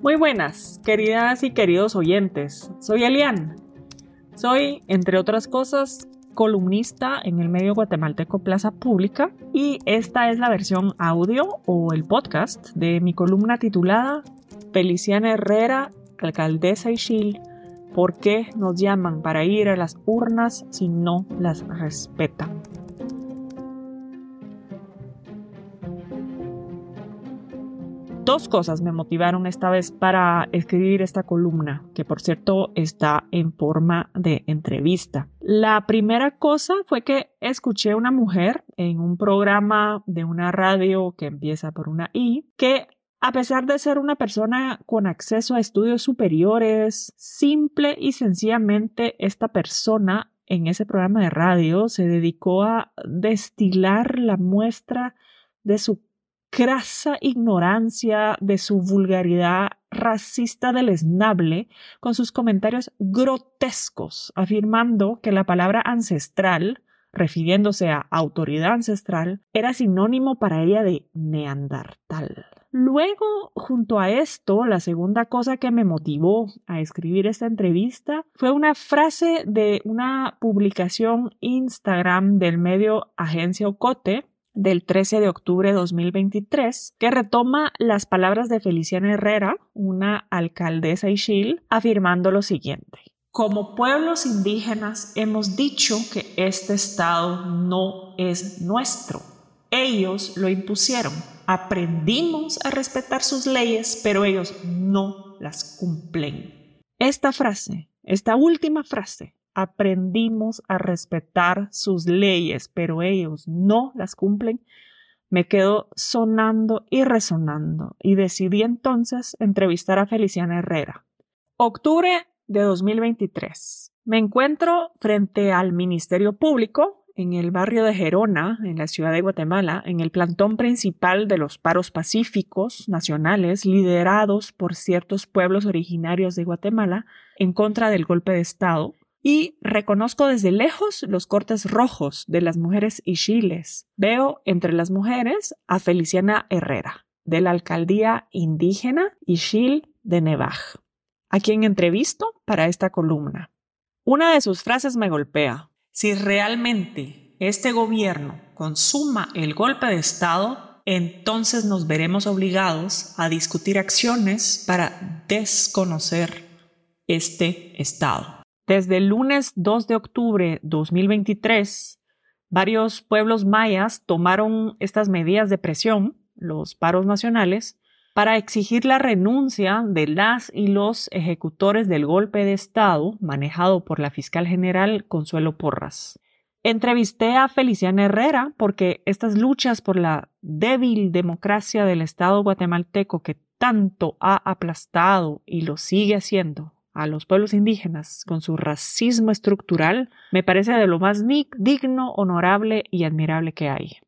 Muy buenas, queridas y queridos oyentes. Soy Elian. Soy, entre otras cosas, columnista en el medio guatemalteco Plaza Pública y esta es la versión audio o el podcast de mi columna titulada Feliciana Herrera, alcaldesa Ishil, ¿por qué nos llaman para ir a las urnas si no las respetan? Dos cosas me motivaron esta vez para escribir esta columna, que por cierto está en forma de entrevista. La primera cosa fue que escuché a una mujer en un programa de una radio que empieza por una I, que a pesar de ser una persona con acceso a estudios superiores, simple y sencillamente esta persona en ese programa de radio se dedicó a destilar la muestra de su crasa ignorancia de su vulgaridad racista deleznable con sus comentarios grotescos, afirmando que la palabra ancestral, refiriéndose a autoridad ancestral, era sinónimo para ella de neandertal. Luego, junto a esto, la segunda cosa que me motivó a escribir esta entrevista fue una frase de una publicación Instagram del medio Agencia Ocote, del 13 de octubre de 2023, que retoma las palabras de Feliciana Herrera, una alcaldesa Ishil, afirmando lo siguiente. Como pueblos indígenas hemos dicho que este Estado no es nuestro. Ellos lo impusieron. Aprendimos a respetar sus leyes, pero ellos no las cumplen. Esta frase, esta última frase, aprendimos a respetar sus leyes, pero ellos no las cumplen, me quedó sonando y resonando y decidí entonces entrevistar a Feliciana Herrera. Octubre de 2023. Me encuentro frente al Ministerio Público en el barrio de Gerona, en la ciudad de Guatemala, en el plantón principal de los paros pacíficos nacionales liderados por ciertos pueblos originarios de Guatemala en contra del golpe de Estado y reconozco desde lejos los cortes rojos de las mujeres ishiles. Veo entre las mujeres a Feliciana Herrera, de la alcaldía indígena Ishil de Nevaj, a quien entrevisto para esta columna. Una de sus frases me golpea. Si realmente este gobierno consuma el golpe de Estado, entonces nos veremos obligados a discutir acciones para desconocer este Estado. Desde el lunes 2 de octubre 2023, varios pueblos mayas tomaron estas medidas de presión, los paros nacionales, para exigir la renuncia de las y los ejecutores del golpe de Estado manejado por la fiscal general Consuelo Porras. Entrevisté a Feliciana Herrera porque estas luchas por la débil democracia del Estado guatemalteco que tanto ha aplastado y lo sigue haciendo a los pueblos indígenas con su racismo estructural me parece de lo más digno, honorable y admirable que hay.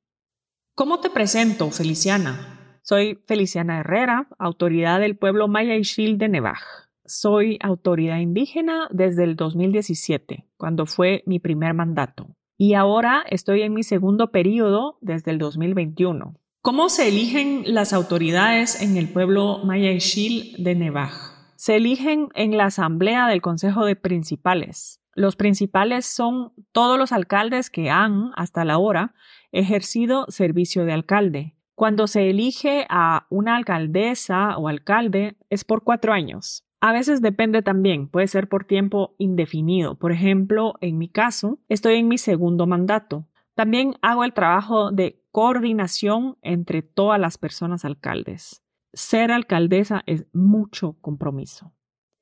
¿Cómo te presento, Feliciana? Soy Feliciana Herrera, autoridad del pueblo Maya Ixil de Nevaj. Soy autoridad indígena desde el 2017, cuando fue mi primer mandato. Y ahora estoy en mi segundo periodo desde el 2021. ¿Cómo se eligen las autoridades en el pueblo Maya Ixil de Nevaj? Se eligen en la asamblea del Consejo de Principales. Los principales son todos los alcaldes que han, hasta la hora, ejercido servicio de alcalde. Cuando se elige a una alcaldesa o alcalde es por cuatro años. A veces depende también, puede ser por tiempo indefinido. Por ejemplo, en mi caso, estoy en mi segundo mandato. También hago el trabajo de coordinación entre todas las personas alcaldes ser alcaldesa es mucho compromiso.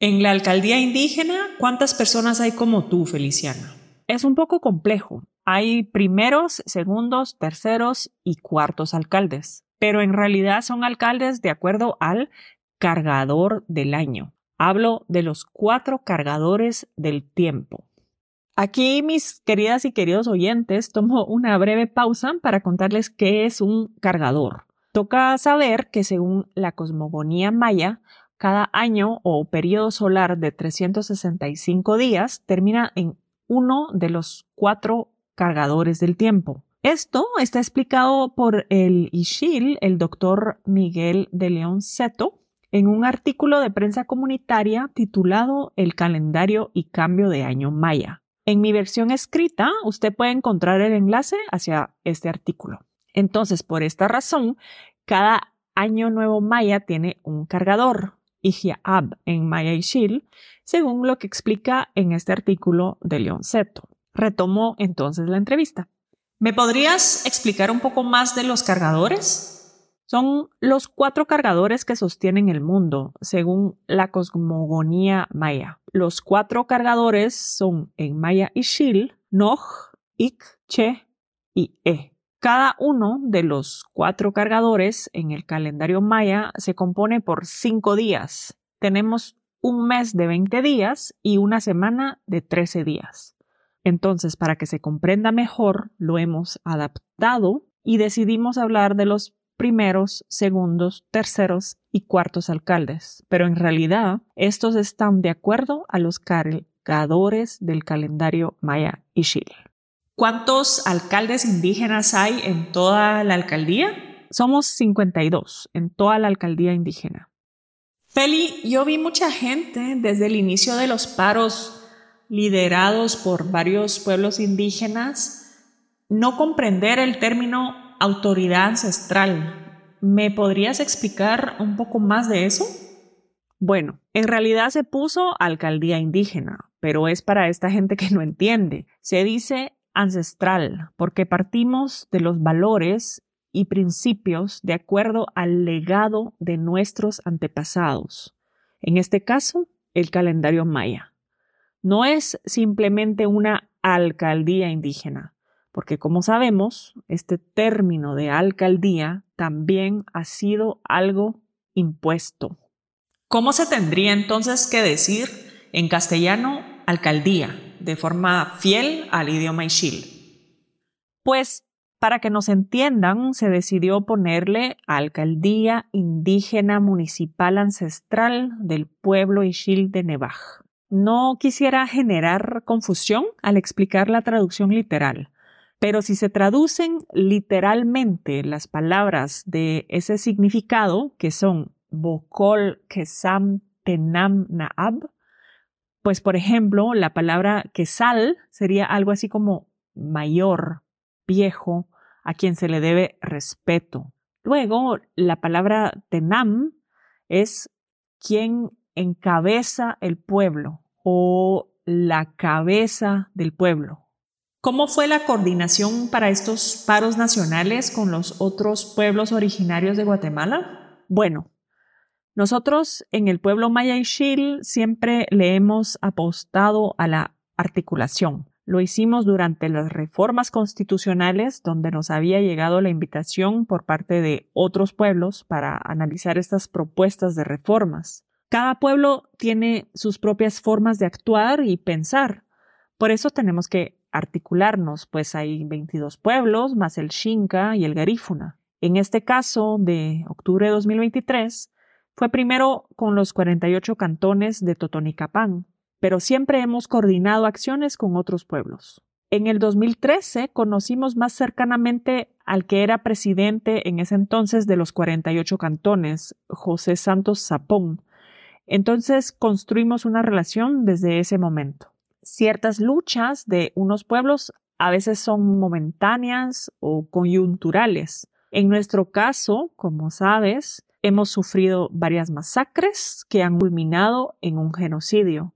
En la alcaldía indígena, ¿cuántas personas hay como tú, Feliciana? Es un poco complejo. Hay primeros, segundos, terceros y cuartos alcaldes, pero en realidad son alcaldes de acuerdo al cargador del año. Hablo de los cuatro cargadores del tiempo. Aquí, mis queridas y queridos oyentes, tomo una breve pausa para contarles qué es un cargador. Toca saber que según la cosmogonía maya, cada año o periodo solar de 365 días termina en uno de los cuatro cargadores del tiempo. Esto está explicado por el Ishil, el doctor Miguel de León Seto, en un artículo de prensa comunitaria titulado El calendario y cambio de año maya. En mi versión escrita, usted puede encontrar el enlace hacia este artículo. Entonces, por esta razón, cada año nuevo maya tiene un cargador, Ab en Maya y Shil, según lo que explica en este artículo de León Seto. Retomó entonces la entrevista. ¿Me podrías explicar un poco más de los cargadores? Son los cuatro cargadores que sostienen el mundo, según la cosmogonía maya. Los cuatro cargadores son en maya Ishil, Noj, Ik, Che y E. Cada uno de los cuatro cargadores en el calendario maya se compone por cinco días. Tenemos un mes de 20 días y una semana de 13 días. Entonces, para que se comprenda mejor, lo hemos adaptado y decidimos hablar de los primeros, segundos, terceros y cuartos alcaldes, pero en realidad estos están de acuerdo a los cargadores del calendario maya y Chile. ¿Cuántos alcaldes indígenas hay en toda la alcaldía? Somos 52 en toda la alcaldía indígena. Feli, yo vi mucha gente desde el inicio de los paros liderados por varios pueblos indígenas no comprender el término autoridad ancestral. ¿Me podrías explicar un poco más de eso? Bueno, en realidad se puso alcaldía indígena, pero es para esta gente que no entiende. Se dice ancestral porque partimos de los valores y principios de acuerdo al legado de nuestros antepasados. En este caso, el calendario maya. No es simplemente una alcaldía indígena, porque como sabemos, este término de alcaldía también ha sido algo impuesto. ¿Cómo se tendría entonces que decir en castellano alcaldía, de forma fiel al idioma Ixil? Pues para que nos entiendan, se decidió ponerle alcaldía indígena municipal ancestral del pueblo Ixil de Nevaj. No quisiera generar confusión al explicar la traducción literal, pero si se traducen literalmente las palabras de ese significado, que son Bokol, Kesam, Tenam, Naab, pues por ejemplo, la palabra Kesal sería algo así como mayor, viejo, a quien se le debe respeto. Luego, la palabra Tenam es quien encabeza el pueblo o la cabeza del pueblo. ¿Cómo fue la coordinación para estos paros nacionales con los otros pueblos originarios de Guatemala? Bueno, nosotros en el pueblo Maya y Xil siempre le hemos apostado a la articulación. Lo hicimos durante las reformas constitucionales, donde nos había llegado la invitación por parte de otros pueblos para analizar estas propuestas de reformas. Cada pueblo tiene sus propias formas de actuar y pensar. Por eso tenemos que articularnos, pues hay 22 pueblos, más el Xinca y el Garífuna. En este caso, de octubre de 2023, fue primero con los 48 cantones de Totonicapán, pero siempre hemos coordinado acciones con otros pueblos. En el 2013 conocimos más cercanamente al que era presidente en ese entonces de los 48 cantones, José Santos Zapón. Entonces construimos una relación desde ese momento ciertas luchas de unos pueblos a veces son momentáneas o coyunturales. En nuestro caso, como sabes, hemos sufrido varias masacres que han culminado en un genocidio.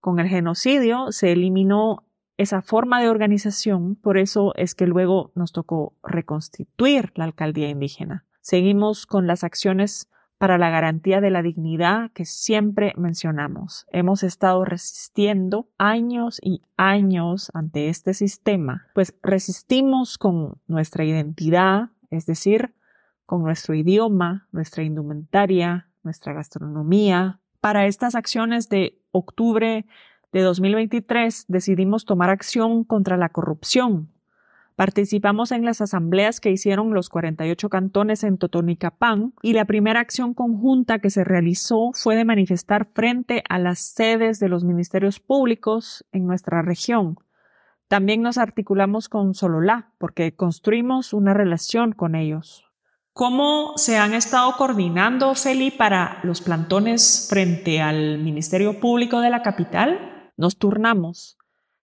Con el genocidio se eliminó esa forma de organización, por eso es que luego nos tocó reconstituir la alcaldía indígena. Seguimos con las acciones para la garantía de la dignidad que siempre mencionamos. Hemos estado resistiendo años y años ante este sistema, pues resistimos con nuestra identidad, es decir, con nuestro idioma, nuestra indumentaria, nuestra gastronomía. Para estas acciones de octubre de 2023 decidimos tomar acción contra la corrupción, Participamos en las asambleas que hicieron los 48 cantones en Totonicapán y la primera acción conjunta que se realizó fue de manifestar frente a las sedes de los ministerios públicos en nuestra región. También nos articulamos con Sololá porque construimos una relación con ellos. ¿Cómo se han estado coordinando, Feli, para los plantones frente al Ministerio Público de la capital? Nos turnamos.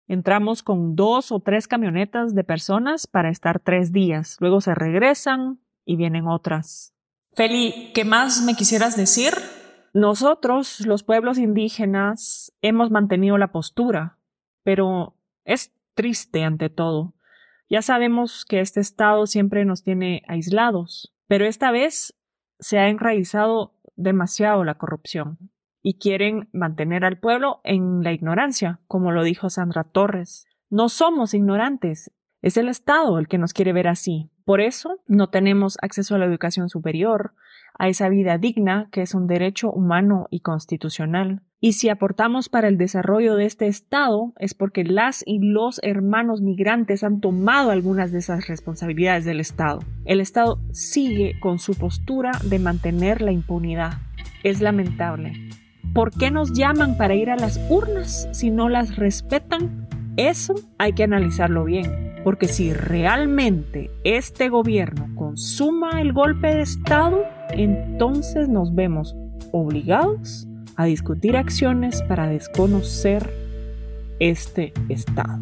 Entramos con dos o tres camionetas de personas para estar tres días. Luego se regresan y vienen otras. Feli, ¿qué más me quisieras decir? Nosotros, los pueblos indígenas, hemos mantenido la postura, pero es triste ante todo. Ya sabemos que este Estado siempre nos tiene aislados, pero esta vez se ha enraizado demasiado la corrupción y quieren mantener al pueblo en la ignorancia, como lo dijo Sandra Torres. No somos ignorantes, es el Estado el que nos quiere ver así. Por eso no tenemos acceso a la educación superior, a esa vida digna que es un derecho humano y constitucional. Y si aportamos para el desarrollo de este Estado es porque las y los hermanos migrantes han tomado algunas de esas responsabilidades del Estado. El Estado sigue con su postura de mantener la impunidad. Es lamentable. ¿Por qué nos llaman para ir a las urnas si no las respetan? Eso hay que analizarlo bien, porque si realmente este gobierno consuma el golpe de Estado, entonces nos vemos obligados a discutir acciones para desconocer este Estado.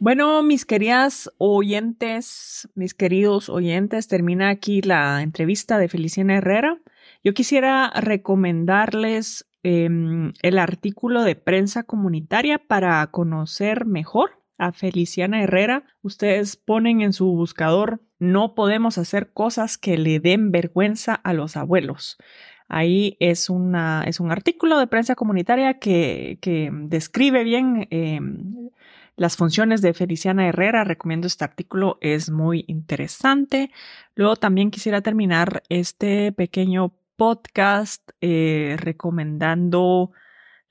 Bueno, mis queridas oyentes, mis queridos oyentes, termina aquí la entrevista de Feliciana Herrera. Yo quisiera recomendarles em, el artículo de prensa comunitaria para conocer mejor a Feliciana Herrera. Ustedes ponen en su buscador no podemos hacer cosas que le den vergüenza a los abuelos. Ahí es, una, es un artículo de prensa comunitaria que, que describe bien em, las funciones de Feliciana Herrera. Recomiendo este artículo, es muy interesante. Luego también quisiera terminar este pequeño podcast eh, recomendando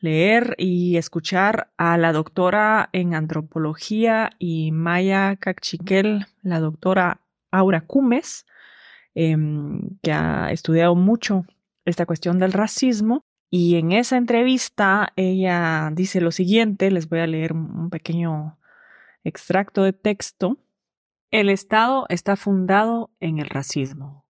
leer y escuchar a la doctora en antropología y Maya Cachiquel, la doctora Aura Cumes, em, que ha estudiado mucho esta cuestión del racismo y en esa entrevista ella dice lo siguiente, les voy a leer un pequeño extracto de texto. El Estado está fundado en el racismo.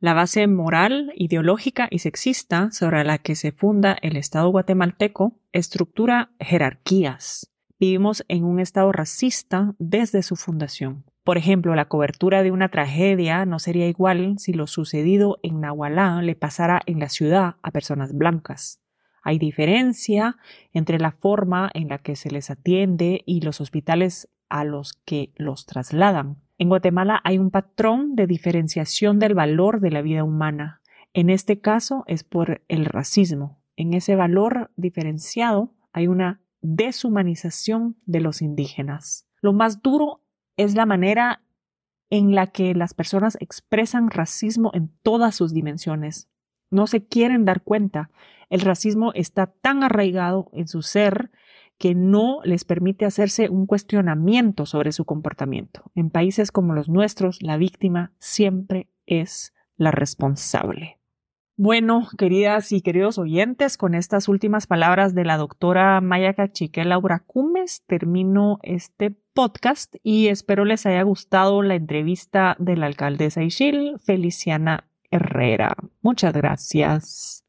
La base moral, ideológica y sexista sobre la que se funda el Estado guatemalteco estructura jerarquías. Vivimos en un Estado racista desde su fundación. Por ejemplo, la cobertura de una tragedia no sería igual si lo sucedido en Nahualá le pasara en la ciudad a personas blancas. Hay diferencia entre la forma en la que se les atiende y los hospitales a los que los trasladan. En Guatemala hay un patrón de diferenciación del valor de la vida humana. En este caso es por el racismo. En ese valor diferenciado hay una deshumanización de los indígenas. Lo más duro es la manera en la que las personas expresan racismo en todas sus dimensiones. No se quieren dar cuenta. El racismo está tan arraigado en su ser que no les permite hacerse un cuestionamiento sobre su comportamiento. En países como los nuestros, la víctima siempre es la responsable. Bueno, queridas y queridos oyentes, con estas últimas palabras de la doctora Maya Cachique Laura Cumes, termino este podcast y espero les haya gustado la entrevista de la alcaldesa Ishil, Feliciana Herrera. Muchas gracias.